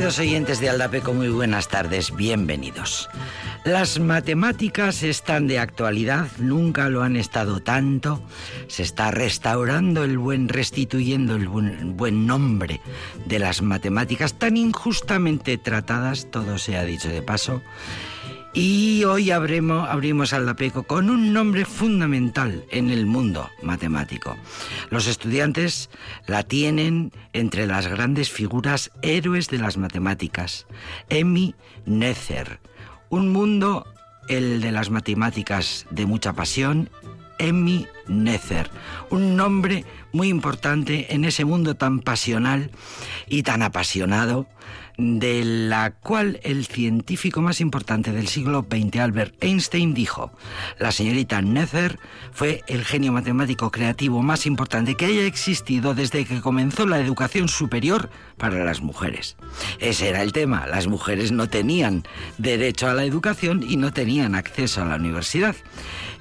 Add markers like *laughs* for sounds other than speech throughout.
Queridos oyentes de Aldapeco, muy buenas tardes, bienvenidos. Las matemáticas están de actualidad, nunca lo han estado tanto. Se está restaurando el buen, restituyendo el buen, buen nombre de las matemáticas tan injustamente tratadas, todo se ha dicho de paso. Y hoy abremos, abrimos Aldapeco con un nombre fundamental en el mundo matemático. Los estudiantes la tienen entre las grandes figuras héroes de las matemáticas. Emmy Nether. Un mundo, el de las matemáticas de mucha pasión. Emmy Nether. Un nombre muy importante en ese mundo tan pasional y tan apasionado de la cual el científico más importante del siglo XX, Albert Einstein, dijo, la señorita Nether fue el genio matemático creativo más importante que haya existido desde que comenzó la educación superior para las mujeres. Ese era el tema, las mujeres no tenían derecho a la educación y no tenían acceso a la universidad.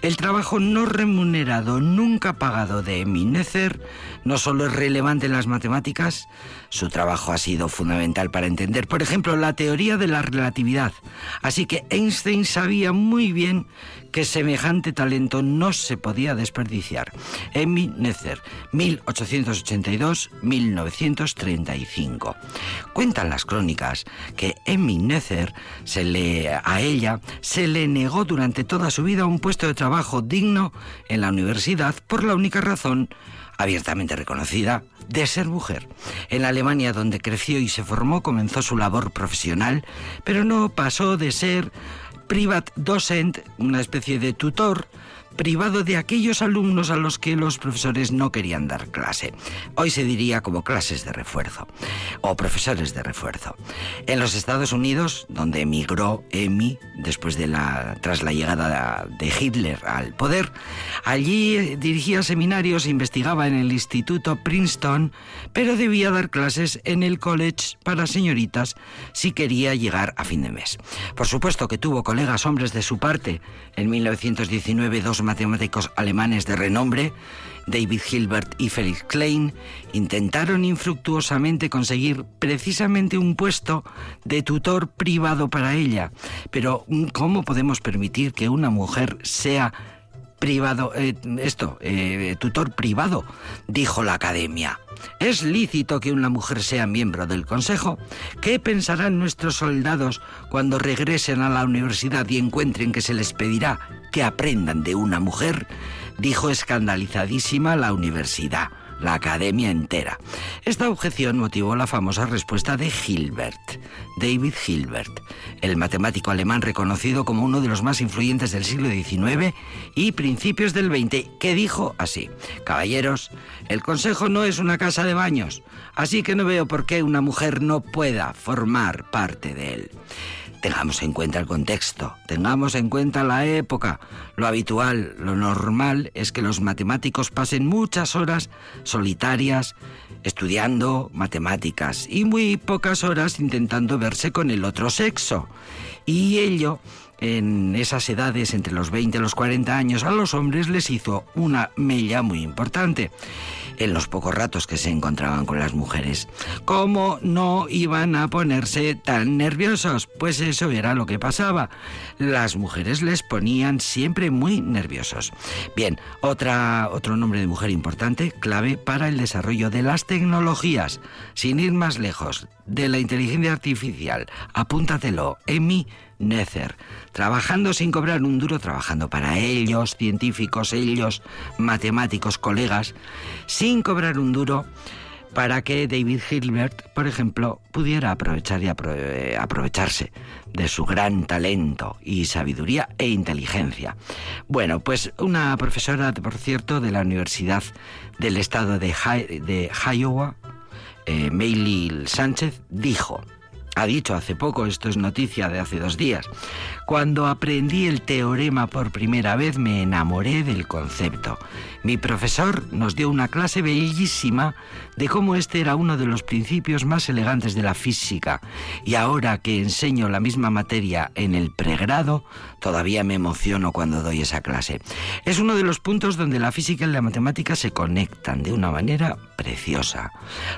El trabajo no remunerado, nunca pagado de Emmy Nether, no solo es relevante en las matemáticas, su trabajo ha sido fundamental para entender, por ejemplo, la teoría de la relatividad. Así que Einstein sabía muy bien que semejante talento no se podía desperdiciar. Emmy Nether, 1882-1935. Cuentan las crónicas que Emmy Nether se le, a ella se le negó durante toda su vida un puesto de trabajo digno en la universidad por la única razón abiertamente reconocida de ser mujer. En Alemania, donde creció y se formó, comenzó su labor profesional, pero no pasó de ser privat docent, una especie de tutor, privado de aquellos alumnos a los que los profesores no querían dar clase. Hoy se diría como clases de refuerzo o profesores de refuerzo. En los Estados Unidos, donde emigró Emmy después de la tras la llegada de Hitler al poder, allí dirigía seminarios e investigaba en el Instituto Princeton, pero debía dar clases en el College para señoritas si quería llegar a fin de mes. Por supuesto que tuvo colegas hombres de su parte. En 1919 dos matemáticos alemanes de renombre, David Hilbert y Felix Klein, intentaron infructuosamente conseguir precisamente un puesto de tutor privado para ella. Pero ¿cómo podemos permitir que una mujer sea privado, eh, esto, eh, tutor privado, dijo la academia. ¿Es lícito que una mujer sea miembro del Consejo? ¿Qué pensarán nuestros soldados cuando regresen a la universidad y encuentren que se les pedirá que aprendan de una mujer? Dijo escandalizadísima la universidad la academia entera. Esta objeción motivó la famosa respuesta de Hilbert, David Hilbert, el matemático alemán reconocido como uno de los más influyentes del siglo XIX y principios del XX, que dijo así, Caballeros, el Consejo no es una casa de baños, así que no veo por qué una mujer no pueda formar parte de él. Tengamos en cuenta el contexto, tengamos en cuenta la época. Lo habitual, lo normal es que los matemáticos pasen muchas horas solitarias estudiando matemáticas y muy pocas horas intentando verse con el otro sexo. Y ello en esas edades, entre los 20 y los 40 años, a los hombres les hizo una mella muy importante en los pocos ratos que se encontraban con las mujeres. ¿Cómo no iban a ponerse tan nerviosos? Pues eso era lo que pasaba. Las mujeres les ponían siempre muy nerviosos. Bien, otra, otro nombre de mujer importante, clave para el desarrollo de las tecnologías. Sin ir más lejos, de la inteligencia artificial, apúntatelo, Emi Nether, trabajando sin cobrar un duro, trabajando para ellos, científicos, ellos, matemáticos, colegas, sin cobrar un duro para que David Hilbert, por ejemplo, pudiera aprovechar y eh, aprovecharse de su gran talento y sabiduría e inteligencia. Bueno, pues una profesora, por cierto, de la Universidad del Estado de, de Iowa, eh, Sánchez, dijo, Ha dicho hace poco, esto es noticia de hace dos días, cuando aprendí el teorema por primera vez me enamoré del concepto. Mi profesor nos dio una clase bellísima de cómo este era uno de los principios más elegantes de la física y ahora que enseño la misma materia en el pregrado, todavía me emociono cuando doy esa clase. Es uno de los puntos donde la física y la matemática se conectan de una manera preciosa.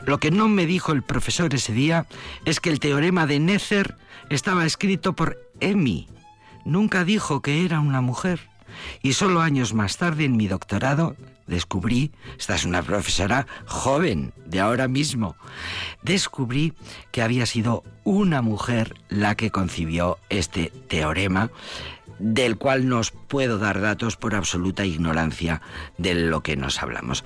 Lo que no me dijo el profesor ese día es que el teorema de Nether estaba escrito por Emi. Nunca dijo que era una mujer. Y solo años más tarde, en mi doctorado, descubrí, esta es una profesora joven, de ahora mismo, descubrí que había sido una mujer la que concibió este teorema del cual nos puedo dar datos por absoluta ignorancia de lo que nos hablamos.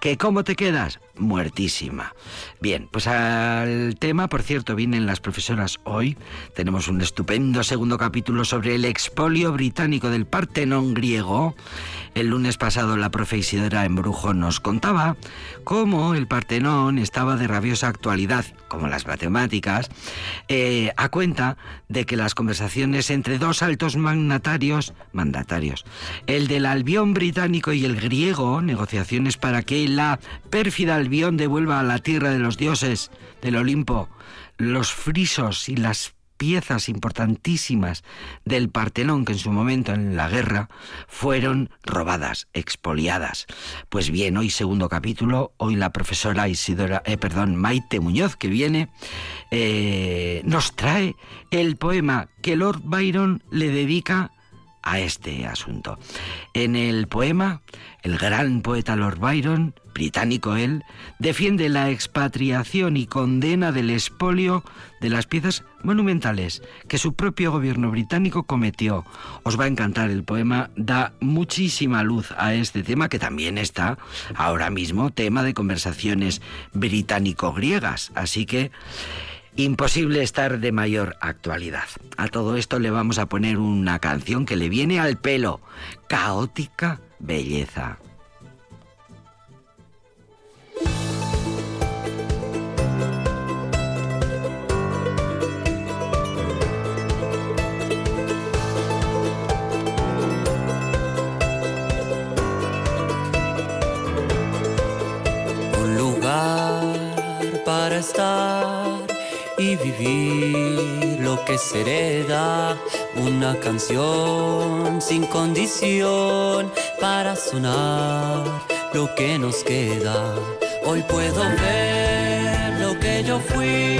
¿Que cómo te quedas? Muertísima. Bien, pues al tema, por cierto, vienen las profesoras hoy. Tenemos un estupendo segundo capítulo sobre el expolio británico del Partenón griego. El lunes pasado la profe Embrujo nos contaba cómo el Partenón estaba de rabiosa actualidad, como las matemáticas, eh, a cuenta de que las conversaciones entre dos altos mandatarios, mandatarios, el del albión británico y el griego, negociaciones para que la pérfida Albión devuelva a la tierra de los dioses del Olimpo los frisos y las piezas importantísimas del Partenón que en su momento en la guerra fueron robadas, expoliadas. Pues bien, hoy segundo capítulo, hoy la profesora Isidora, eh, perdón, Maite Muñoz que viene eh, nos trae el poema que Lord Byron le dedica a este asunto. En el poema, el gran poeta Lord Byron, británico él, defiende la expatriación y condena del expolio de las piezas monumentales que su propio gobierno británico cometió. Os va a encantar el poema, da muchísima luz a este tema que también está ahora mismo tema de conversaciones británico-griegas. Así que Imposible estar de mayor actualidad. A todo esto le vamos a poner una canción que le viene al pelo. Caótica belleza. Un lugar para estar y vivir lo que se hereda. Una canción sin condición para sonar lo que nos queda. Hoy puedo ver lo que yo fui,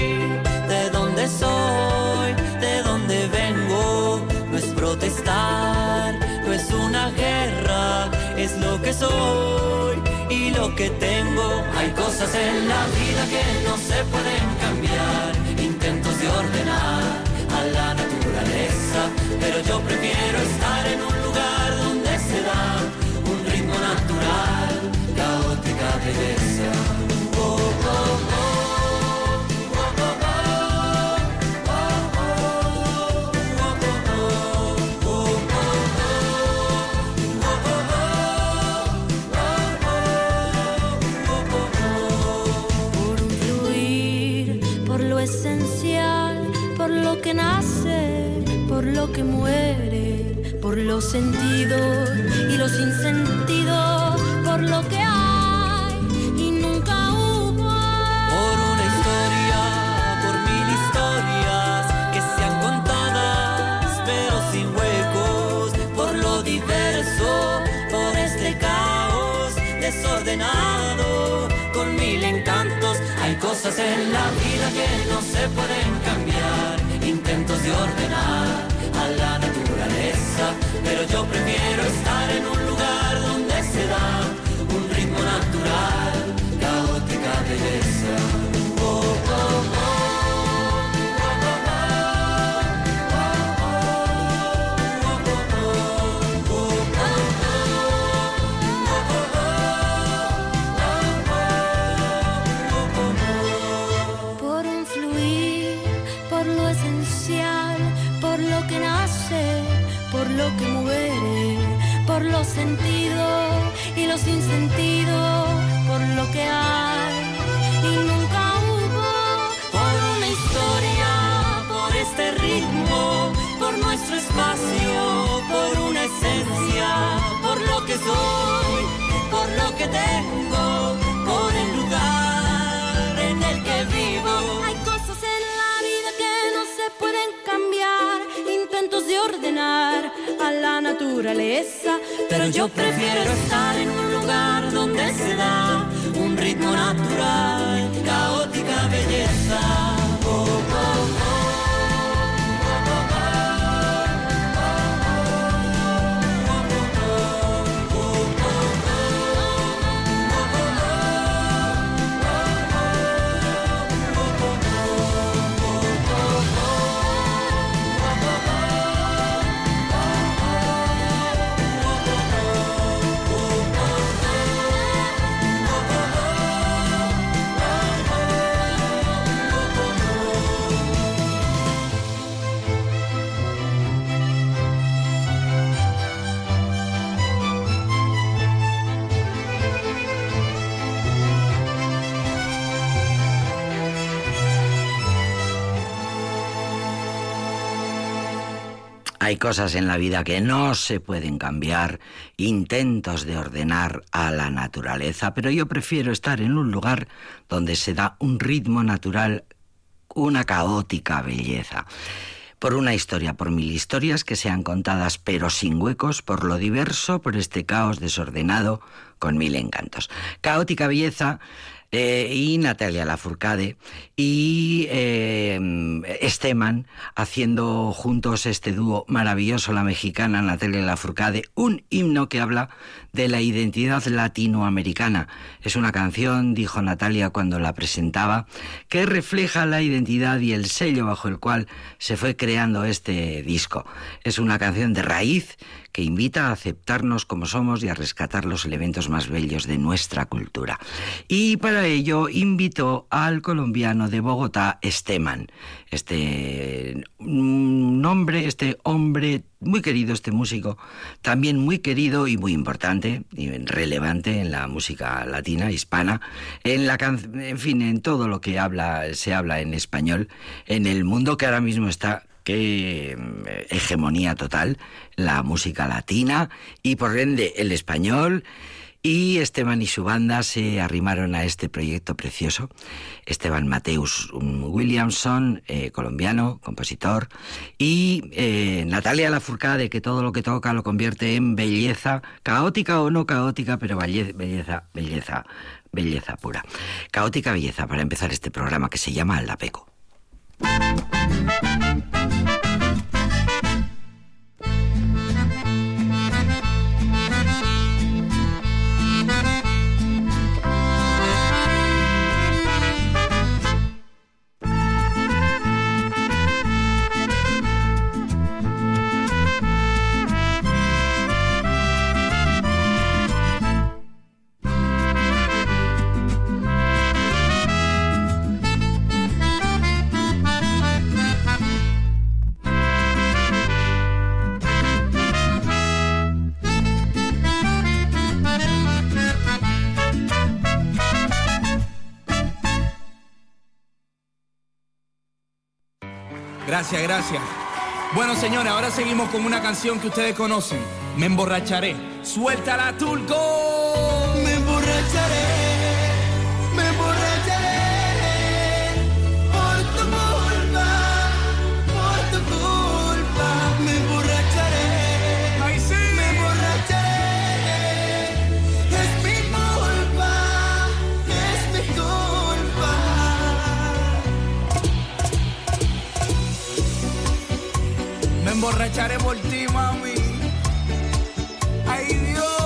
de dónde soy, de dónde vengo. No es protestar, no es una guerra, es lo que soy y lo que tengo. Hay cosas en la vida que no se pueden cambiar, intentos de ordenar a la naturaleza, pero yo prefiero estar en un lugar que nace, por lo que muere, por los sentidos y los sinsentidos, por lo que hay y nunca hubo. Por una historia, por mil historias que sean contadas, pero sin huecos, por lo diverso, por este caos desordenado, con mil encantos. Hay cosas en la vida que no se pueden ordenar intentos de ordenar a la naturaleza, pero yo prefiero estar en un lugar donde se da un ritmo natural, caótica belleza. Hay cosas en la vida que no se pueden cambiar, intentos de ordenar a la naturaleza, pero yo prefiero estar en un lugar donde se da un ritmo natural, una caótica belleza por una historia, por mil historias que sean contadas pero sin huecos, por lo diverso, por este caos desordenado con mil encantos. Caótica belleza eh, y Natalia Lafourcade y eh, Esteman haciendo juntos este dúo maravilloso, la mexicana Natalia Lafourcade, un himno que habla de la identidad latinoamericana. Es una canción, dijo Natalia cuando la presentaba, que refleja la identidad y el sello bajo el cual se fue creando este disco. Es una canción de raíz que invita a aceptarnos como somos y a rescatar los elementos más bellos de nuestra cultura. Y para ello invitó al colombiano de Bogotá, Esteman. Este nombre, este hombre muy querido, este músico, también muy querido y muy importante y relevante en la música latina, hispana, en la en fin, en todo lo que habla, se habla en español, en el mundo que ahora mismo está qué eh, hegemonía total la música latina y por ende el español. Y Esteban y su banda se arrimaron a este proyecto precioso. Esteban Mateus Williamson, eh, colombiano, compositor, y eh, Natalia Lafourcade, que todo lo que toca lo convierte en belleza, caótica o no caótica, pero belleza, belleza, belleza pura. Caótica belleza para empezar este programa que se llama Aldapeco. Gracias, gracias. Bueno, señores, ahora seguimos con una canción que ustedes conocen. Me emborracharé. Suéltala, Turco. Emborracharé por ti, mami. Ay, Dios.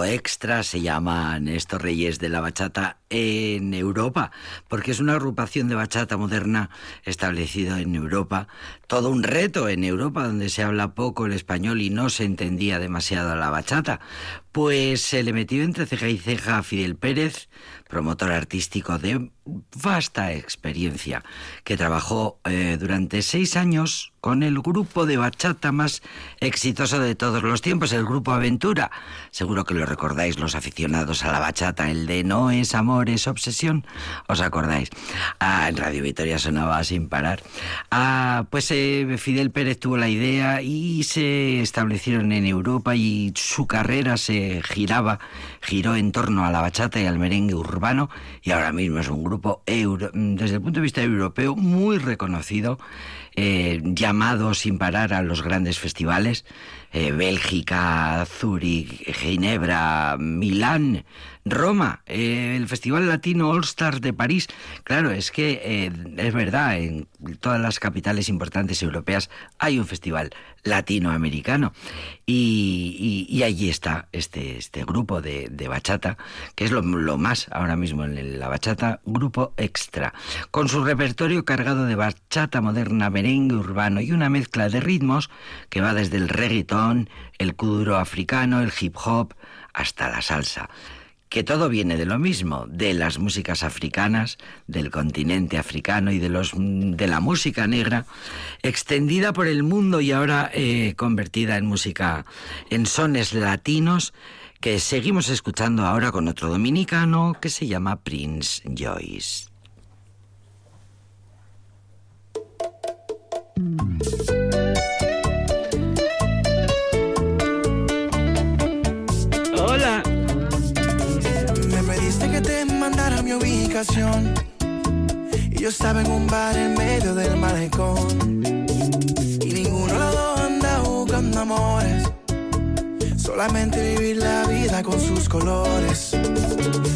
Extra se llaman estos reyes de la bachata en Europa, porque es una agrupación de bachata moderna establecido en Europa. Todo un reto en Europa, donde se habla poco el español y no se entendía demasiado la bachata. Pues se le metió entre ceja y ceja a Fidel Pérez, promotor artístico de vasta experiencia, que trabajó eh, durante seis años con el grupo de bachata más exitoso de todos los tiempos, el grupo Aventura. Seguro que lo recordáis los aficionados a la bachata, el de No es amor, es obsesión. ¿Os acordáis? Ah, en Radio Victoria sonaba sin parar. Ah, pues eh, Fidel Pérez tuvo la idea y se establecieron en Europa y su carrera se giraba, giró en torno a la bachata y al merengue urbano y ahora mismo es un grupo euro- desde el punto de vista europeo muy reconocido, eh, llamado sin parar a los grandes festivales, eh, Bélgica, Zúrich, Ginebra, Milán, Roma, eh, el Festival Latino All Stars de París. Claro, es que eh, es verdad, en todas las capitales importantes europeas hay un festival latinoamericano. Y, allí está este, este grupo de, bachata, que es lo, más ahora mismo en la bachata, grupo extra, con su repertorio cargado de bachata moderna, merengue urbano y una mezcla de ritmos que va desde el reggaetón, el kuduro africano, el hip hop, hasta la salsa que todo viene de lo mismo, de las músicas africanas, del continente africano y de los de la música negra, extendida por el mundo y ahora eh, convertida en música en sones latinos que seguimos escuchando ahora con otro dominicano que se llama Prince Joyce. Ubicación. Y yo estaba en un bar en medio del malecón. Y ninguno de los dos anda buscando amores. Solamente vivir la vida con sus colores.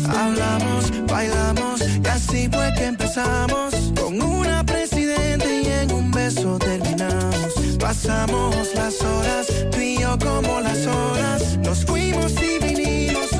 Hablamos, bailamos y así fue que empezamos. Con una presidente y en un beso terminamos. Pasamos las horas, tú y yo como las horas. Nos fuimos y vinimos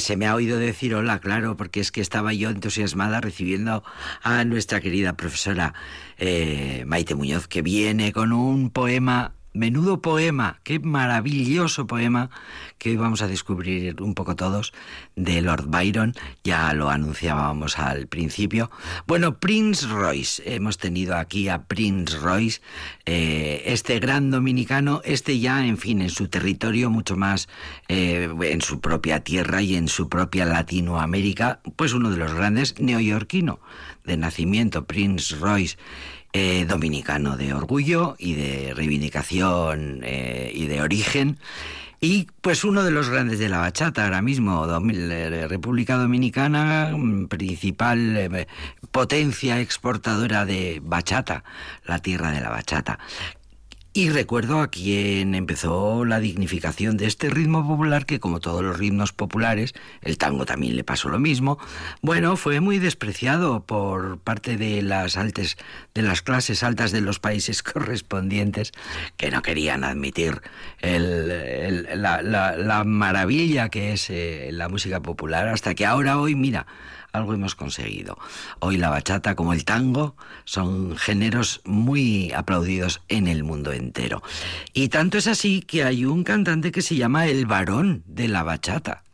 se me ha oído decir hola, claro, porque es que estaba yo entusiasmada recibiendo a nuestra querida profesora eh, Maite Muñoz, que viene con un poema, menudo poema, qué maravilloso poema que hoy vamos a descubrir un poco todos de Lord Byron, ya lo anunciábamos al principio. Bueno, Prince Royce, hemos tenido aquí a Prince Royce, eh, este gran dominicano, este ya, en fin, en su territorio, mucho más eh, en su propia tierra y en su propia Latinoamérica, pues uno de los grandes neoyorquino de nacimiento, Prince Royce. Eh, dominicano de orgullo y de reivindicación eh, y de origen. Y pues uno de los grandes de la bachata ahora mismo, eh, República Dominicana, mm, principal potencia exportadora de bachata, la tierra de la bachata. Y recuerdo a quien empezó la dignificación de este ritmo popular, que como todos los ritmos populares, el tango también le pasó lo mismo, bueno, fue muy despreciado por parte de las altas, de las clases altas de los países *laughs* correspondientes, que no querían admitir el- la maravilla que es eh, la música popular, hasta que ahora hoy, mira, algo hemos conseguido. Hoy la bachata como el tango son géneros muy aplaudidos en el mundo entero. Y tanto es así que hay un cantante que se llama el varón de la bachata.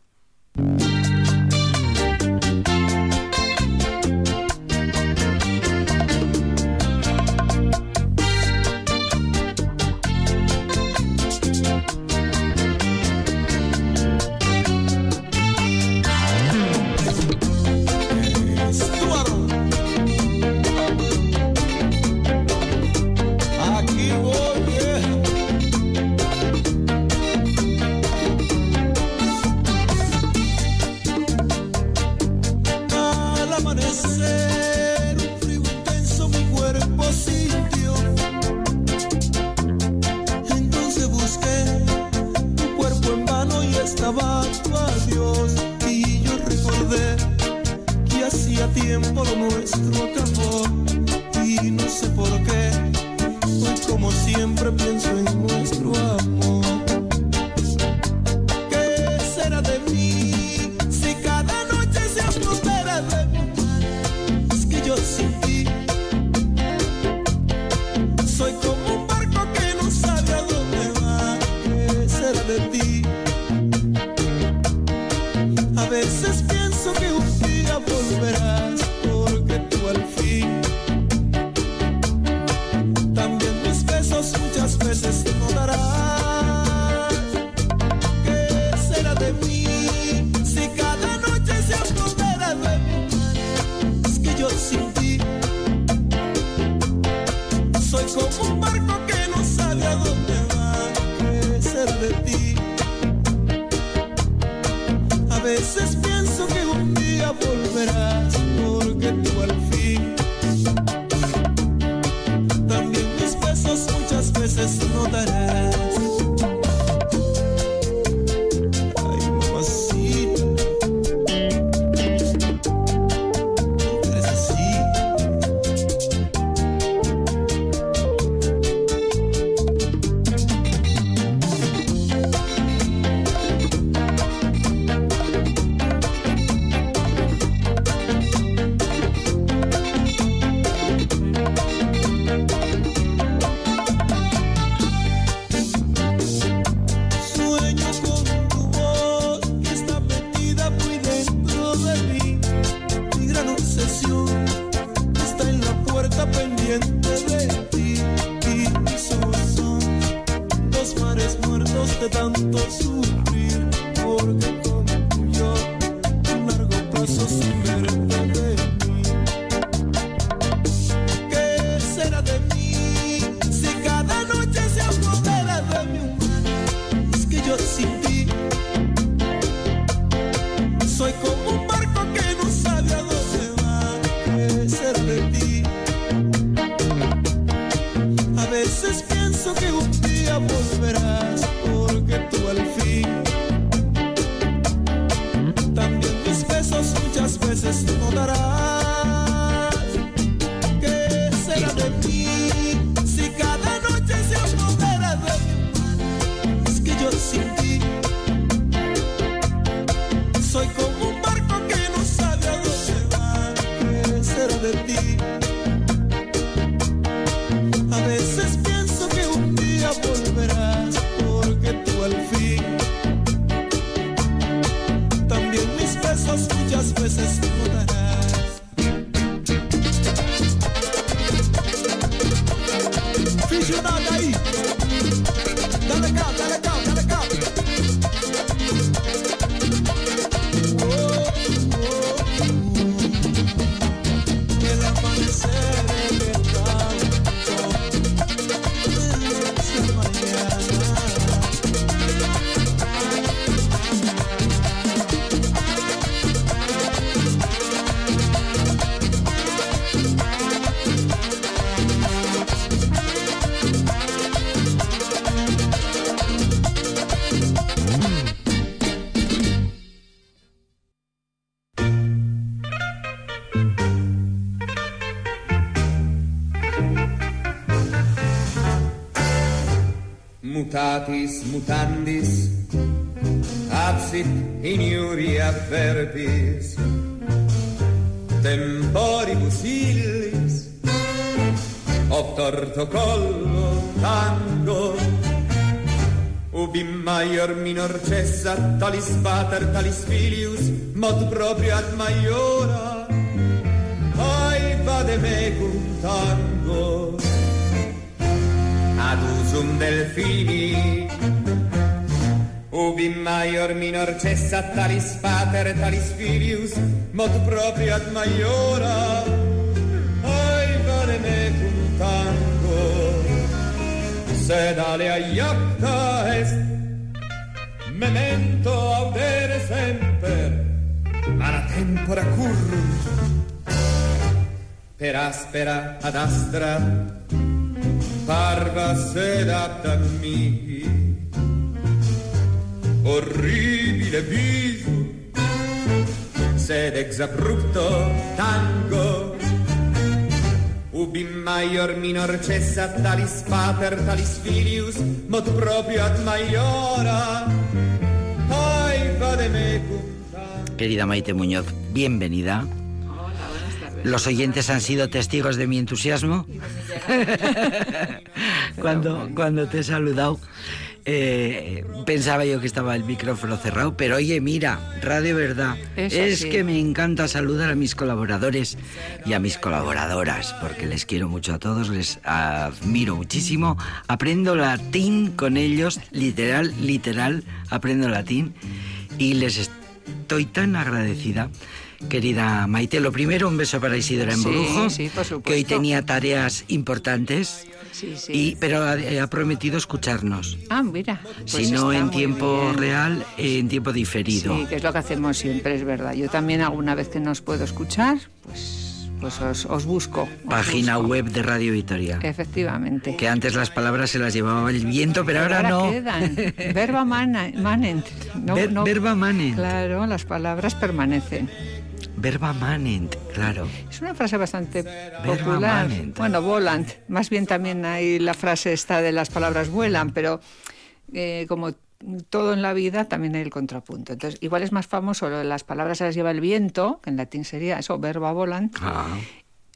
mutatis mutandis, absit in iuria verbis, temporibus illis, ob torto collo tango, ubi maior minor cessa, talis pater, talis filius, mod proprio ad maiora, ai vademecum tango ad usum delfini. Ubi maior minor cessa talis pater talis filius, mod proprio ad maiora, ai vale mecum tanto, sed alea iapta est, memento audere semper, mala tempora currus, per aspera ad astra, parva serata mia, orribile viso, sed exabrupto tango, ubi maior minor cessa talis pater talis filius, mod proprio ad maiora, ai vademecum. Querida Maite Muñoz, bienvenida. Los oyentes han sido testigos de mi entusiasmo *laughs* cuando, cuando te he saludado. Eh, pensaba yo que estaba el micrófono cerrado, pero oye, mira, Radio Verdad, es que me encanta saludar a mis colaboradores y a mis colaboradoras, porque les quiero mucho a todos, les admiro muchísimo, aprendo latín con ellos, literal, literal, aprendo latín, y les estoy tan agradecida Querida Maite, lo primero, un beso para Isidora en Brujo, sí, que hoy tenía tareas importantes, Sí, sí. y, pero ha, ha prometido escucharnos. Ah, mira. si pues no está en tiempo real, en tiempo diferido. Sí, que es lo que hacemos siempre, es verdad. Yo también alguna vez que no os puedo escuchar, pues, pues os, os busco. os Página busco. web de Radio Victoria. Efectivamente. Que antes las palabras se las llevaba el viento, pero ahora, no. quedan. Verba manent. No, Ver- no- verba manent. Claro, las palabras permanecen. Verba manent, claro. Es una frase bastante Verba popular. manent. Bueno, volant. Más bien también hay la frase esta de las palabras vuelan, pero eh, como todo en la vida también hay el contrapunto. Entonces, igual es más famoso lo de las palabras se las lleva el viento, que en latín sería eso, verba volant, Ah,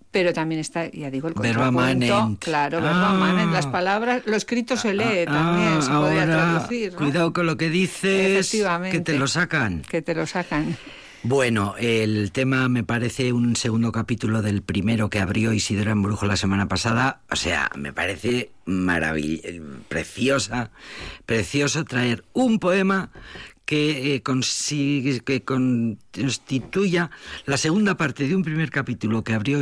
pero también está, ya digo, el Verba contrapunto. manent. Claro, verba Ah. manent. Las palabras, lo escrito se lee también, ah, se podría traducir. ¿no? Cuidado con lo que dices, Efectivamente. que te lo sacan. Que te lo sacan. Bueno, el tema me parece un segundo capítulo del primero que abrió Isidora en Brujo la semana pasada. O sea, me parece maravillosa, preciosa, precioso traer un poema que, eh, consigue, que constituya la segunda parte de un primer capítulo que abrió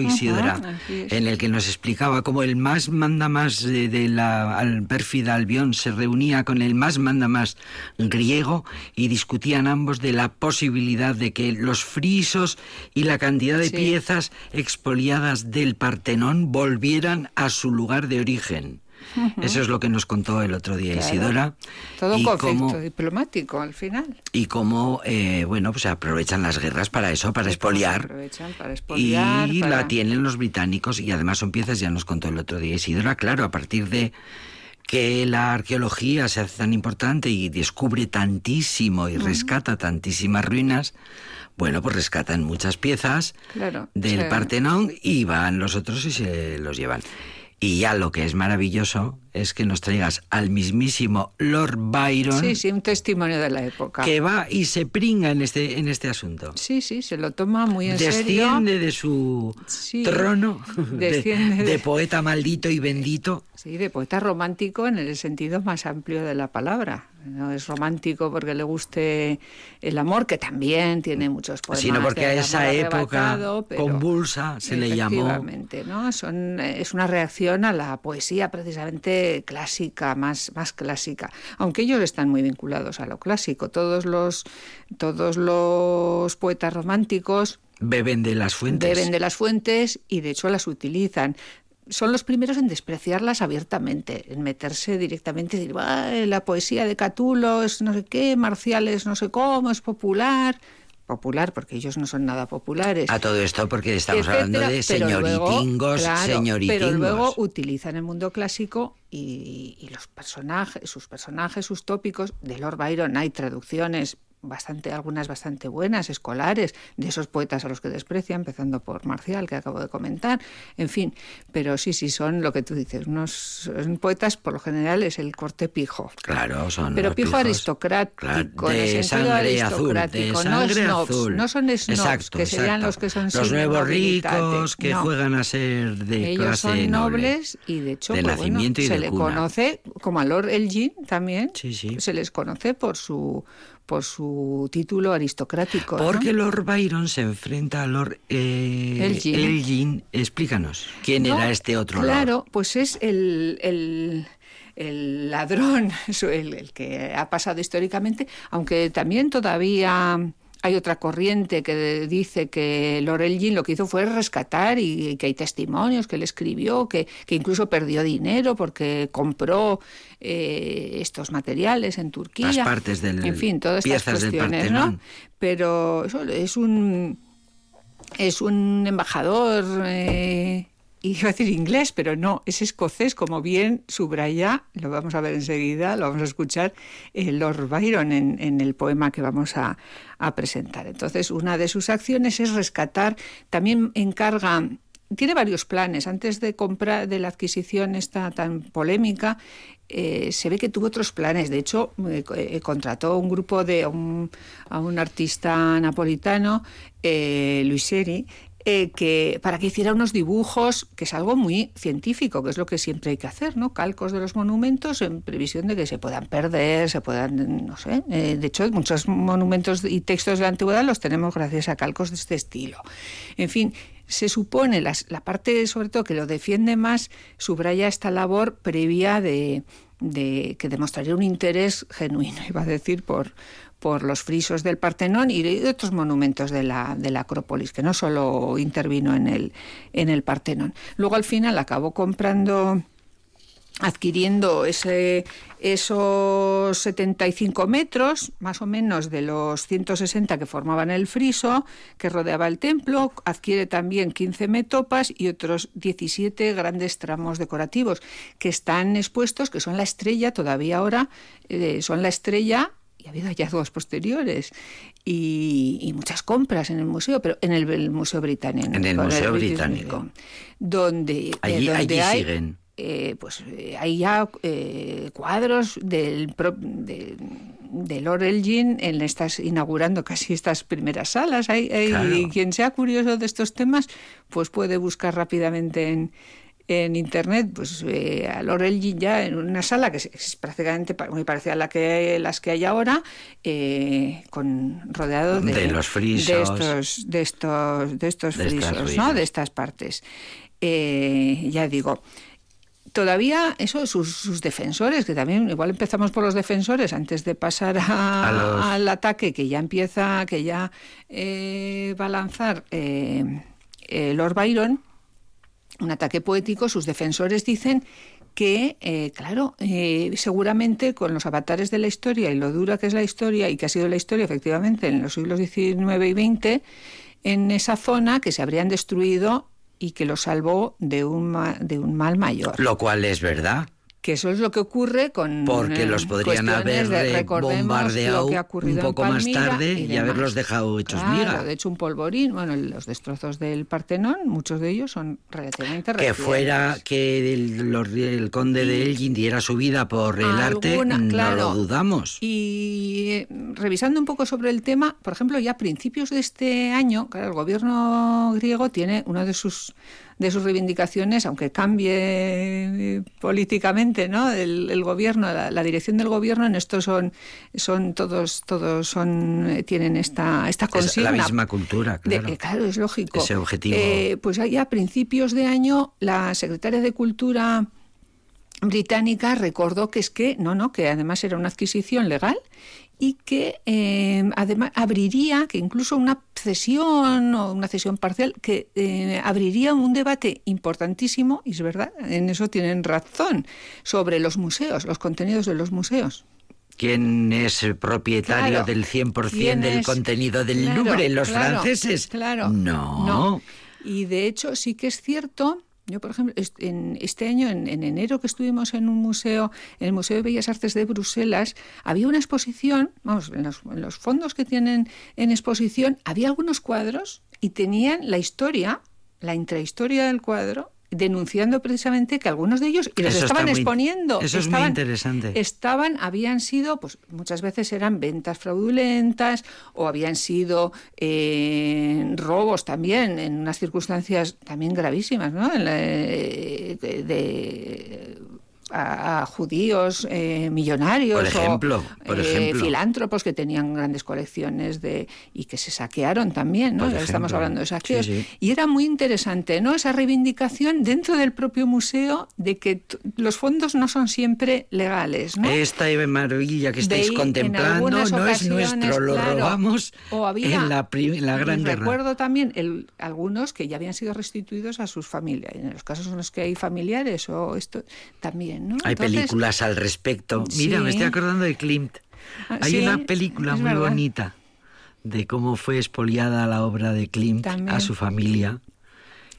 es. en el que nos explicaba cómo el más manda más de, de la al pérfida Albión se reunía con el más manda más griego y discutían ambos de la posibilidad de que los frisos y la cantidad de Sí. piezas expoliadas del Partenón volvieran a su lugar de origen. Eso es lo que nos contó el otro día Claro. Isidora. Todo y conflicto cómo, diplomático al final. y cómo eh, bueno, pues aprovechan las guerras para eso, para expoliar. Aprovechan para expoliar. Y para- la tienen los británicos y además son piezas, ya nos contó el otro día Isidora, claro, a partir de que la arqueología se hace tan importante y descubre tantísimo y rescata tantísimas ruinas, bueno, pues rescatan muchas piezas Claro, del sí. Partenón y van los otros y se los llevan. Y ya lo que es maravilloso es que nos traigas al mismísimo Lord Byron, Sí, sí, un testimonio de la época. que va y se pringa en este, en este asunto. Sí, sí, se lo toma muy en serio. Desciende de su Sí, trono *laughs* de, desciende de de- poeta maldito y bendito. Sí, de poeta romántico en el sentido más amplio de la palabra. No es romántico porque le guste el amor, que también tiene muchos poemas. sino porque a esa época convulsa se le llamó. ¿no? Son, es una reacción a la poesía precisamente clásica, más, más clásica. Aunque ellos están muy vinculados a lo clásico. Todos los, todos los poetas románticos Beben de las fuentes. beben de las fuentes y de hecho las utilizan. Son los primeros en despreciarlas abiertamente, en meterse directamente y decir, "Ah, la poesía de Catulo es no sé qué, Marcial es no sé cómo, es popular. Popular, porque ellos no son nada populares. A todo esto porque estamos etcétera, hablando de luego, señoritingos, claro, señoritingos. Pero luego utilizan el mundo clásico y, y los personajes, sus personajes, sus tópicos. De Lord Byron hay traducciones bastante, algunas bastante buenas, escolares, de esos poetas a los que desprecia, empezando por Marcial, que acabo de comentar. En fin, pero sí, sí, son lo que tú dices, unos son poetas, por lo general, es el corte pijo. Claro, son Pero pijo pijos. aristocrático, Claro, en el de sentido sangre azul, de aristocrático, sangre no snobs, azul. no son snobs, Exacto, que serían exacto. los que son Los nuevos nobilitate, ricos que no. juegan a ser de Ellos clase son noble. nobles y de hecho de pues, bueno, nacimiento y se de le cuna. conoce como a Lord Elgin también Sí, sí. se les conoce por su por su título aristocrático ¿no? Porque Lord Byron se enfrenta a Lord eh, Elgin. Elgin. Explícanos, ¿quién No, era este otro Lord? Claro, pues es el, el, el ladrón, *laughs* el, el que ha pasado históricamente, aunque también todavía hay otra corriente que dice que Lord Elgin lo que hizo fue rescatar y que hay testimonios que él escribió, que, que incluso perdió dinero porque compró eh, estos materiales en Turquía. Las partes del- En fin, todas estas piezas cuestiones, ¿no? Pero eso es un es un embajador, eh, iba a decir inglés, pero no, es escocés, como bien subraya, lo vamos a ver enseguida, lo vamos a escuchar, eh, Lord Byron en, el poema que vamos a, a presentar. Entonces, una de sus acciones es rescatar, también encarga tiene varios planes. Antes de comprar, de la adquisición esta tan polémica, eh, se ve que tuvo otros planes. De hecho, eh, eh, contrató un grupo de un, a un artista napolitano, eh, Luiseri, eh, que para que hiciera unos dibujos, que es algo muy científico, que es lo que siempre hay que hacer, ¿no? Calcos de los monumentos en previsión de que se puedan perder, se puedan, no sé. eh, de hecho, muchos monumentos y textos de la antigüedad los tenemos gracias a calcos de este estilo. En fin, se supone, las- la parte sobre todo que lo defiende más, subraya esta labor previa de, de que demostraría un interés genuino, *laughs* iba a decir, por, por los frisos del Partenón y otros monumentos de la, de la Acrópolis, que no solo intervino en el, en el Partenón. Luego al final acabó comprando adquiriendo ese, esos 75 metros, más o menos de los 160 que formaban el friso, que rodeaba el templo, adquiere también 15 metopas y otros 17 grandes tramos decorativos que están expuestos, que son la estrella, todavía ahora eh, son la estrella y ha habido hallazgos posteriores y, y muchas compras en el museo, pero en el, el Museo Británico. En el Museo Británico. Donde, eh, Allí, donde allí hay, siguen. eh, pues eh, hay ya eh, cuadros del de, de Lord Elgin en estas inaugurando casi estas primeras salas. Hay, hay- Claro. quien sea curioso de estos temas, pues puede buscar rápidamente en, en internet, pues eh, a Lord Elgin ya en una sala que es, es prácticamente muy parecida a la que las que hay ahora, eh, con rodeado de, De los frisos. de estos de estos de estos De frisos. ¿no? De estas partes. Eh, ya digo, todavía eso, sus, sus defensores, que también igual empezamos por los defensores antes de pasar a- A los- al ataque que ya empieza, que ya eh, va a lanzar eh, eh, Lord Byron, un ataque poético, sus defensores dicen que, eh, claro, eh, seguramente con los avatares de la historia y lo dura que es la historia y que ha sido la historia efectivamente en los siglos XIX y XX, en esa zona que se habrían destruido y que lo salvó de un, ma- de un mal mayor. Lo cual es verdad. Que eso es lo que ocurre con. Porque eh, los podrían cuestiones haber de- eh, bombardeado lo que ha un poco más tarde y, demás. haberlos dejado hechos Claro, miga. de hecho un polvorín, bueno, los destrozos del Partenón, muchos de ellos son relativamente Que recientes. fuera que el, los- el conde de Elgin diera su vida por el arte, no lo dudamos. Y eh, revisando un poco sobre el tema, por ejemplo, ya a principios de este año, claro, el gobierno griego tiene una de sus de sus reivindicaciones, aunque cambie eh, políticamente, ¿no? El, el gobierno, la, la dirección del gobierno en esto son son todos todos son eh, tienen esta esta Es consigna. la misma cultura, De- claro. eh, claro, es lógico. Ese objetivo. Eh, pues ya a principios de año, la secretaria de Cultura británica recordó que es que, no, no, que además era una adquisición legal y que eh, además abriría, que incluso una cesión o una cesión parcial, que eh, abriría un debate importantísimo, y es verdad, en eso tienen razón, sobre los museos, los contenidos de los museos. ¿Quién es el propietario Claro. del 100% ¿Quién del es? contenido del Claro, Louvre? ¿Los claro, franceses? Claro. No. No. Y de hecho sí que es cierto. Yo, por ejemplo, en este año, en, en enero que estuvimos en un museo, en el Museo de Bellas Artes de Bruselas, había una exposición, vamos, en los, en los fondos que tienen en exposición, había algunos cuadros y tenían la historia, la intrahistoria del cuadro, denunciando precisamente que algunos de ellos, y los Eso estaban muy- exponiendo, eso es muy estaban- interesante. estaban, habían sido, pues muchas veces eran ventas fraudulentas o habían sido eh, robos también en unas circunstancias también gravísimas, ¿no? En la- eh, de, de- a, a judíos eh, millonarios Por ejemplo, o por eh, ejemplo. filántropos que tenían grandes colecciones de y que se saquearon también, ¿no? Por Ya Estamos hablando de saqueos. Sí, sí. Y era muy interesante, ¿no? Esa reivindicación dentro del propio museo de que los fondos no son siempre legales, ¿no? Esta maravilla que estáis contemplando no es nuestro, lo claro, robamos o había- en la, en Gran recuerdo también el- algunos que ya habían sido restituidos a sus familias. En los casos en los que hay familiares o esto también, ¿no? Hay Entonces, películas al respecto. Mira, Sí. me estoy acordando de Klimt. Ah, Hay sí, una película muy verdad. bonita de cómo fue expoliada la obra de Klimt También. a su familia.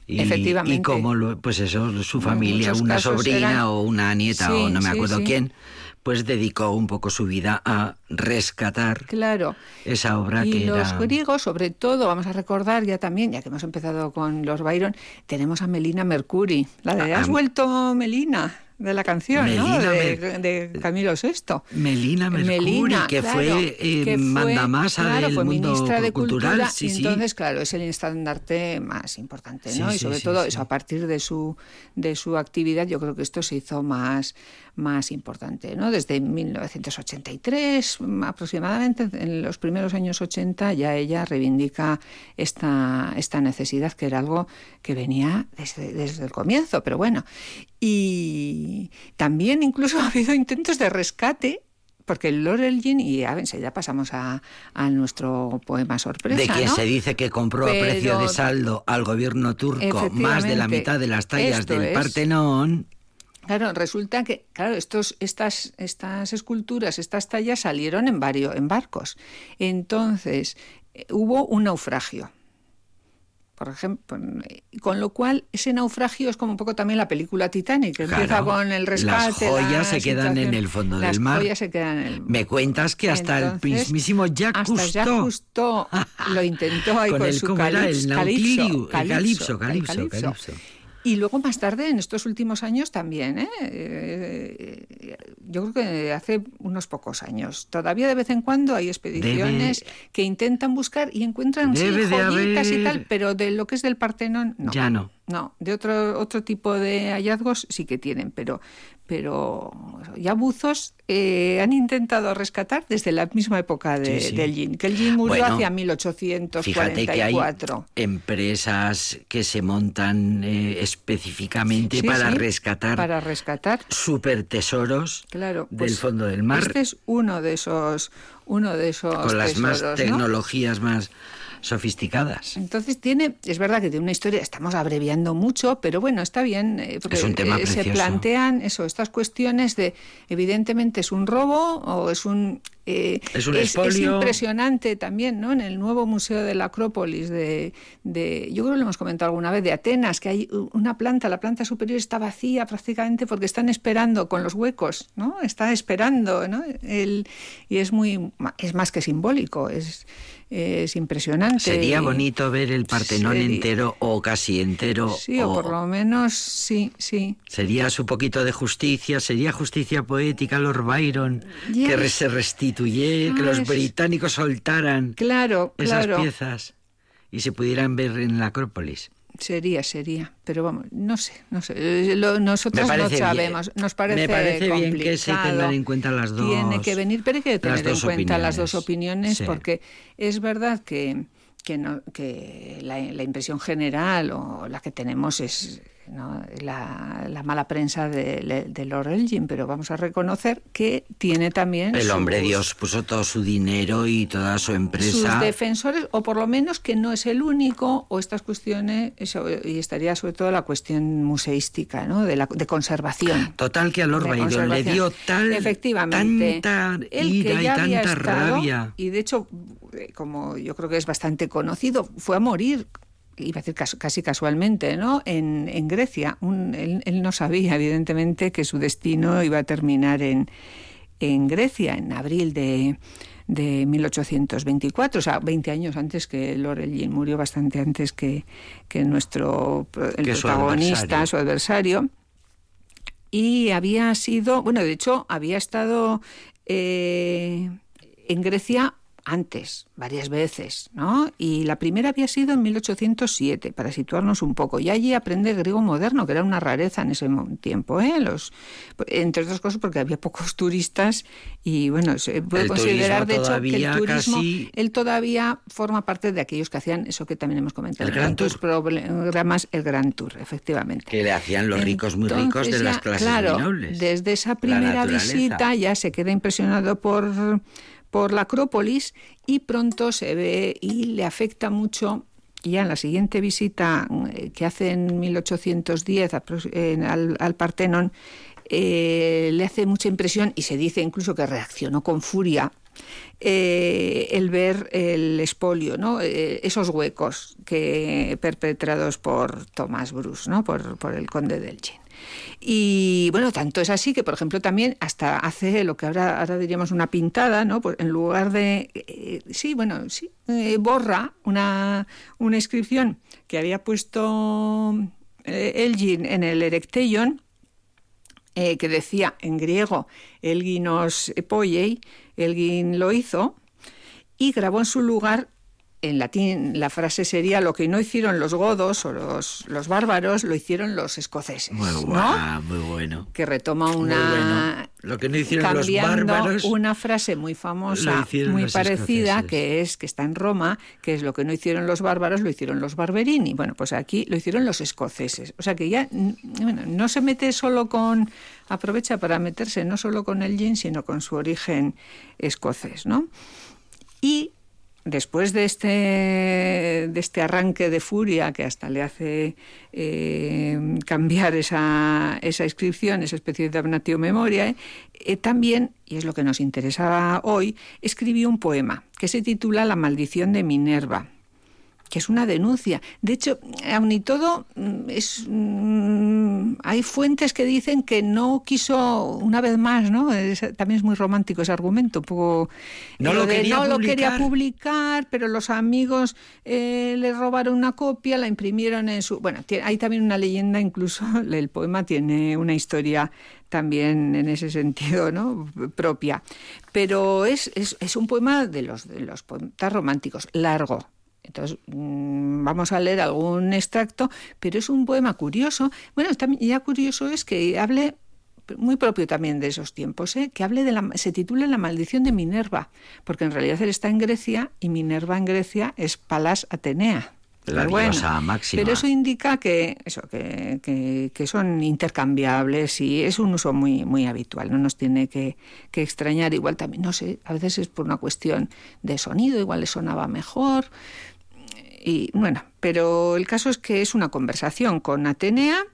Y, Efectivamente. Y cómo, lo- pues eso, su familia, una sobrina eran- o una nieta Sí, o no me acuerdo quién, pues dedicó un poco su vida a rescatar Claro. esa obra Y que los era... griegos, sobre todo, vamos a recordar ya también, ya que hemos empezado con los Byron, tenemos a Melina Mercuri, la de Ah, Has vuelto Melina, de la canción, ¿no? De, de Camilo VI. Melina Mercuri, Melina, que claro, fue eh, que fue- mandamasa claro, del fue mundo de cultural. Cultura, sí, y sí. entonces, claro, es el estandarte más importante, ¿no? Sí, y sobre todo eso, a partir de su, de su actividad, yo creo que esto se hizo más, más importante, ¿no? Desde 1983 mm, aproximadamente, en los primeros años 80, ya ella reivindica esta, esta necesidad, que era algo que venía desde, desde el comienzo, pero bueno. Y también incluso *laughs* ha habido intentos de rescate porque el Lord Elgin, y ya, ya pasamos a, a nuestro poema sorpresa. De quien ¿no? se dice que compró a precio de saldo al gobierno turco más de la mitad de las tallas del es. Partenón. Claro, resulta que, claro, estos, estas, estas esculturas, estas tallas salieron en varios, en barcos. Entonces, eh, hubo un naufragio. Por ejemplo, eh, con lo cual ese naufragio es como un poco también la película Titanic, que empieza Claro, con el las rescate. joyas la se quedan en el fondo del Las mar. joyas se quedan en el Me cuentas que hasta el Entonces, mismísimo Jacques hasta Cousteau Jacques Cousteau lo intentó ahí *laughs* Con con, el- su ¿cómo era? El calipso, el calipso, calipso, el calipso, calipso. Y luego más tarde, en estos últimos años también, ¿eh? Eh, yo creo que hace unos pocos años, todavía de vez en cuando hay expediciones que intentan buscar y encuentran sí, joyitas y tal, pero de lo que es del Partenón, no. Ya no. No, de otro, otro tipo de hallazgos sí que tienen, pero, pero ya buzos eh, han intentado rescatar desde la misma época de, Sí, sí. del Yin, que el Yin murió Bueno, hacia Fíjate que hay 1844. empresas que se montan eh, específicamente Sí, para rescatar Para rescatar, super tesoros claro. del pues fondo del mar Este es uno de esos, uno de esos con las más tecnologías más sofisticadas. Entonces tiene, es verdad que tiene una historia, estamos abreviando mucho, pero bueno, está bien, eh, porque Es un tema eh, se plantean eso, estas cuestiones de, evidentemente es un robo o es un... eh, Es un es, expolio. impresionante también, ¿no? En el nuevo museo de la Acrópolis de, de, yo creo que lo hemos comentado alguna vez, de Atenas, que hay una planta, la planta superior está vacía prácticamente porque están esperando con los huecos, ¿no? Está esperando, ¿no? El, y es muy, es más que simbólico, es, es impresionante. Sería bonito ver el Partenón Sería- entero o casi entero. Sí, o, por lo menos sí, sí. Sería su poquito de justicia, sería justicia poética Lord Byron, Ya. que se restituye, que Ah, los es- británicos soltaran Claro, esas claro. piezas y se pudieran ver en la Acrópolis. Sería, sería. Pero vamos, no sé, no sé. Eh, lo- nosotros no bien. sabemos. Nos parece Me parece bien que se complicado. tengan en cuenta las dos- Tiene que venir, pero hay que tener en cuenta las dos opiniones. opiniones, Sí. porque es verdad que, que, no- que la, la impresión general o la que tenemos es ¿no? la, la mala prensa de, de Lord Elgin, pero vamos a reconocer que tiene también El hombre sus- Dios puso todo su dinero y toda su empresa. sus defensores, o por lo menos que no es el único, o estas cuestiones, eso, y estaría sobre todo la cuestión museística, ¿no? de, la, de conservación. Total que a Lord Byron le dio tal, Efectivamente, tanta ira y tanta estado, rabia. Y de hecho, eh, como yo creo que es bastante conocido, fue a morir iba a decir cas- casi casualmente, ¿no? En, en Grecia. Un- él, él no sabía, evidentemente, que su destino iba a terminar en, en Grecia, en abril de, de 1824, o sea, 20 años antes que Elgin murió, bastante antes que, que nuestro el Que su protagonista, adversario. su adversario. Y había sido, bueno, de hecho, había estado eh, en Grecia antes, varias veces, ¿no? Y la primera había sido en 1807, para situarnos un poco. Y allí aprende griego moderno, que era una rareza en ese tiempo, ¿eh? Los, entre otras cosas porque había pocos turistas y, bueno, se puede El considerar, de hecho, que el turismo, casi- él todavía forma parte de aquellos que hacían eso que también hemos comentado El Gran Tour. programas, el Gran Tour, efectivamente. Que le hacían los ricos muy ricos de las clases claro, nobles. Desde esa primera visita ya se queda impresionado por, por la Acrópolis y pronto se ve y le afecta mucho. Ya en la siguiente visita eh, que hace en 1810 apro- en- al, al Partenón, eh, le hace mucha impresión y se dice incluso que reaccionó con furia eh, el ver el. Eh, esos huecos que perpetrados por Tomás Bruce, ¿no? por, por el conde del Elgin. Y bueno, tanto es así que, por ejemplo, también hasta hace lo que ahora, diríamos una pintada, ¿no? Pues en lugar de, eh, sí, bueno, sí, eh, borra una, una inscripción que había puesto eh, Elgin en el Erecteion, que decía en griego Elginos Epoiei, Elgin lo hizo, y grabó en su lugar en latín la frase sería lo que no hicieron los godos o los, los bárbaros lo hicieron los escoceses. Muy, ¿no? guau, muy bueno. Que retoma una bueno. Lo que no hicieron los cambiando bárbaros. una frase muy famosa, muy los parecida, escoceses. que es que está en Roma, que es lo que no hicieron los bárbaros, lo hicieron los barberini. Bueno, pues aquí lo hicieron los escoceses. O sea que ya bueno, no se mete solo con aprovecha para meterse no solo con el jean, sino con su origen escocés, ¿no? Y después de este, de este arranque de furia que hasta le hace eh, cambiar esa, esa inscripción, esa especie de damnatio memoriae, eh, también, y es lo que nos interesaba hoy, escribió un poema que se titula La maldición de Minerva que es una denuncia. De hecho, aun y todo, mm, es, mm, hay fuentes que dicen que no quiso, una vez más, ¿no? Es- también es muy romántico ese argumento, un poco... No lo de quería no lo publicar. quería publicar, pero los amigos eh, le robaron una copia, la imprimieron en su... Bueno, tie- hay también una leyenda, incluso *laughs* el poema tiene una historia también en ese sentido, ¿no? propia. Pero es, es, es un poema de los, de los poetas románticos, largo, entonces, mm, vamos a leer algún extracto, pero es un poema curioso. Bueno, también ya curioso es que hable muy propio también de esos tiempos, ¿eh? que hable de la, se titula La maldición de Minerva, porque en realidad él está en Grecia y Minerva en Grecia es Palas Atenea. La Pero bueno, máxima. Pero eso indica que, eso, que, que- que son intercambiables y es un uso muy, muy habitual. No nos tiene que, que extrañar. Igual también, no sé, a veces es por una cuestión de sonido, igual le sonaba mejor. Y bueno, pero el caso es que es una conversación con Atenea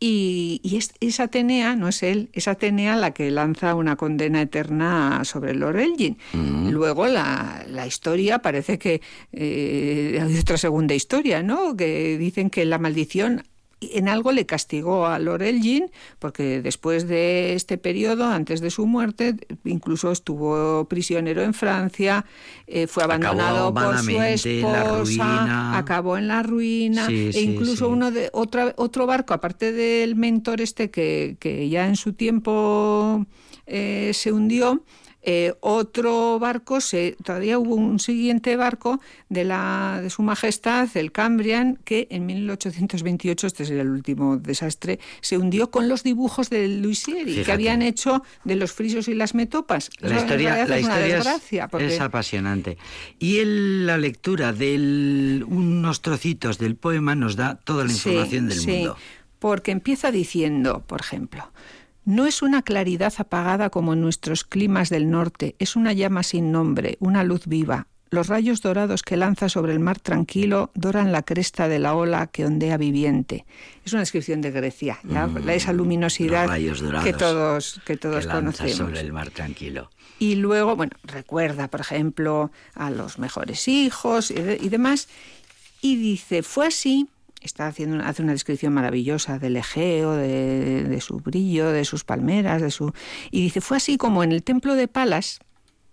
y, y es, es Atenea, no es él, es Atenea la que lanza una condena eterna sobre Lord Elgin. Luego la, la historia parece que eh, hay otra segunda historia, ¿no? Que dicen que la maldición en algo le castigó a Lord Elgin, porque después de este periodo, antes de su muerte, incluso estuvo prisionero en Francia, eh, fue Acabó abandonado por su esposa, acabó en la ruina, Sí, e sí, incluso sí. uno de otra, otro barco, aparte del mentor este que, que ya en su tiempo eh, se hundió, eh, otro barco, se, todavía hubo un siguiente barco de, la, de su majestad, el Cambrian, que en 1828, este sería el último desastre, se hundió con los dibujos de Luisieri, que habían hecho de los frisos y las metopas. La Eso historia, la es una historia es- desgracia, porque- es apasionante. Y el- la lectura de unos trocitos del poema nos da toda la Sí, información del sí, mundo. Porque empieza diciendo, por ejemplo, no es una claridad apagada como en nuestros climas del norte, es una llama sin nombre, una luz viva. Los rayos dorados que lanza sobre el mar tranquilo doran la cresta de la ola que ondea viviente. Es una descripción de Grecia, ya, esa luminosidad Mm, que todos, que todos que conocemos. sobre el mar tranquilo. Y luego, bueno, recuerda, por ejemplo, a los mejores hijos y, de- y demás. Y dice, fue así, está haciendo hace una descripción maravillosa del Egeo, de, de su brillo, de sus palmeras, de su... Y dice, fue así como en el templo de Palas,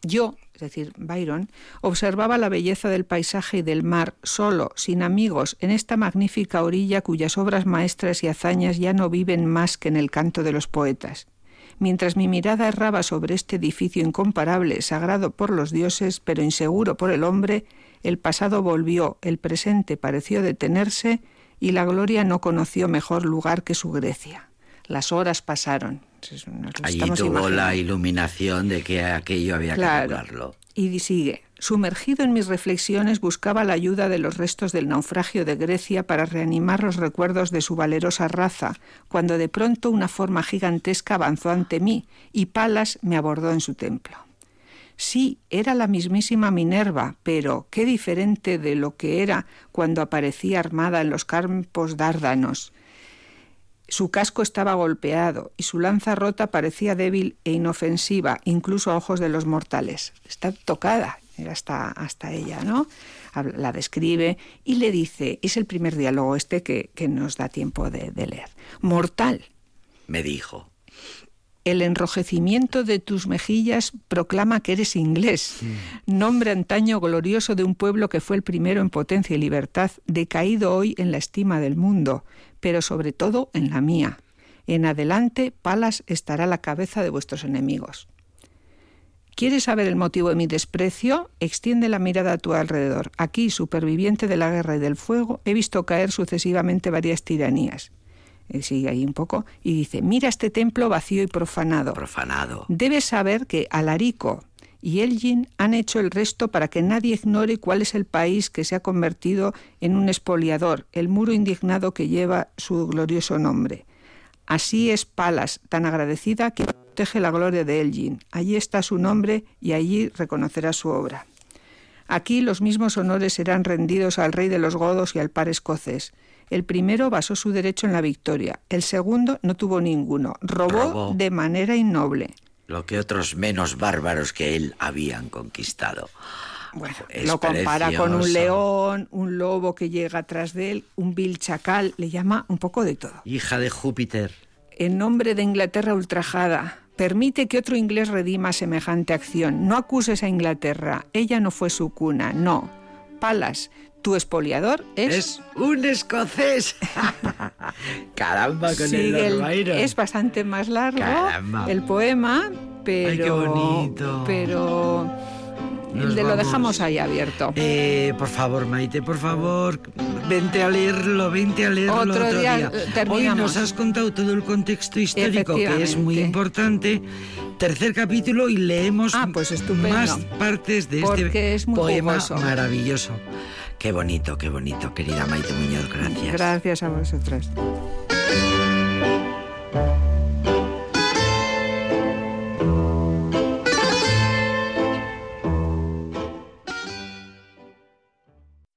yo, es decir, Byron, observaba la belleza del paisaje y del mar solo, sin amigos, en esta magnífica orilla cuyas obras maestras y hazañas ya no viven más que en el canto de los poetas. Mientras mi mirada erraba sobre este edificio incomparable, sagrado por los dioses, pero inseguro por el hombre, el pasado volvió, el presente pareció detenerse y la gloria no conoció mejor lugar que su Grecia. Las horas pasaron. Allí tuvo la iluminación de que aquello había que arreglarlo. Y sigue. Sumergido en mis reflexiones, buscaba la ayuda de los restos del naufragio de Grecia para reanimar los recuerdos de su valerosa raza, cuando de pronto una forma gigantesca avanzó ante mí y Palas me abordó en su templo. Sí, era la mismísima Minerva, pero qué diferente de lo que era cuando aparecía armada en los campos dárdanos. Su casco estaba golpeado y su lanza rota parecía débil e inofensiva, incluso a ojos de los mortales. Está tocada. hasta, ella, ¿no? La describe y le dice, es el primer diálogo este que, nos da tiempo de leer. Mortal, Me dijo. El enrojecimiento de tus mejillas proclama que eres inglés, nombre antaño glorioso de un pueblo que fue el primero en potencia y libertad, decaído hoy en la estima del mundo, pero sobre todo en la mía. En adelante, Palas estará a la cabeza de vuestros enemigos. ¿Quieres saber el motivo de mi desprecio? Extiende la mirada a tu alrededor. Aquí, superviviente de la guerra y del fuego, he visto caer sucesivamente varias tiranías. Eh, Sigue ahí un poco y dice, mira este templo vacío y profanado. Profanado. Debes saber que Alarico y Elgin han hecho el resto para que nadie ignore cuál es el país que se ha convertido en un expoliador, el muro indignado que lleva su glorioso nombre. Así es Palas, tan agradecida que protege la gloria de Elgin. Allí está su nombre y allí reconocerá su obra. Aquí los mismos honores serán rendidos al rey de los godos y al par escocés. El primero basó su derecho en la victoria, el segundo no tuvo ninguno, robó, Robó. de manera innoble. Lo que otros menos bárbaros que él habían conquistado. Bueno, Es lo compara con un león, un lobo que llega atrás de él, un vil chacal, le llama un poco de todo. Hija de Júpiter. En nombre de Inglaterra ultrajada, permite que otro inglés redima semejante acción. No acuses a Inglaterra, ella no fue su cuna, no. Palas, tu expoliador es... Es un escocés. *laughs* Caramba, con el el- es bastante más largo Caramba. el poema, pero... Ay, qué bonito. Pero... Nos lo vamos. dejamos ahí abierto. Eh, por favor, Maite, por favor, vente a leerlo, vente a leerlo Otro otro, día, día. eh, Hoy nos has contado todo el contexto histórico, que es muy importante. Tercer capítulo y leemos Ah, pues más partes de Porque este es muy poema jugoso. maravilloso. Qué bonito, qué bonito, querida Maite Muñoz, gracias. Gracias a vosotras.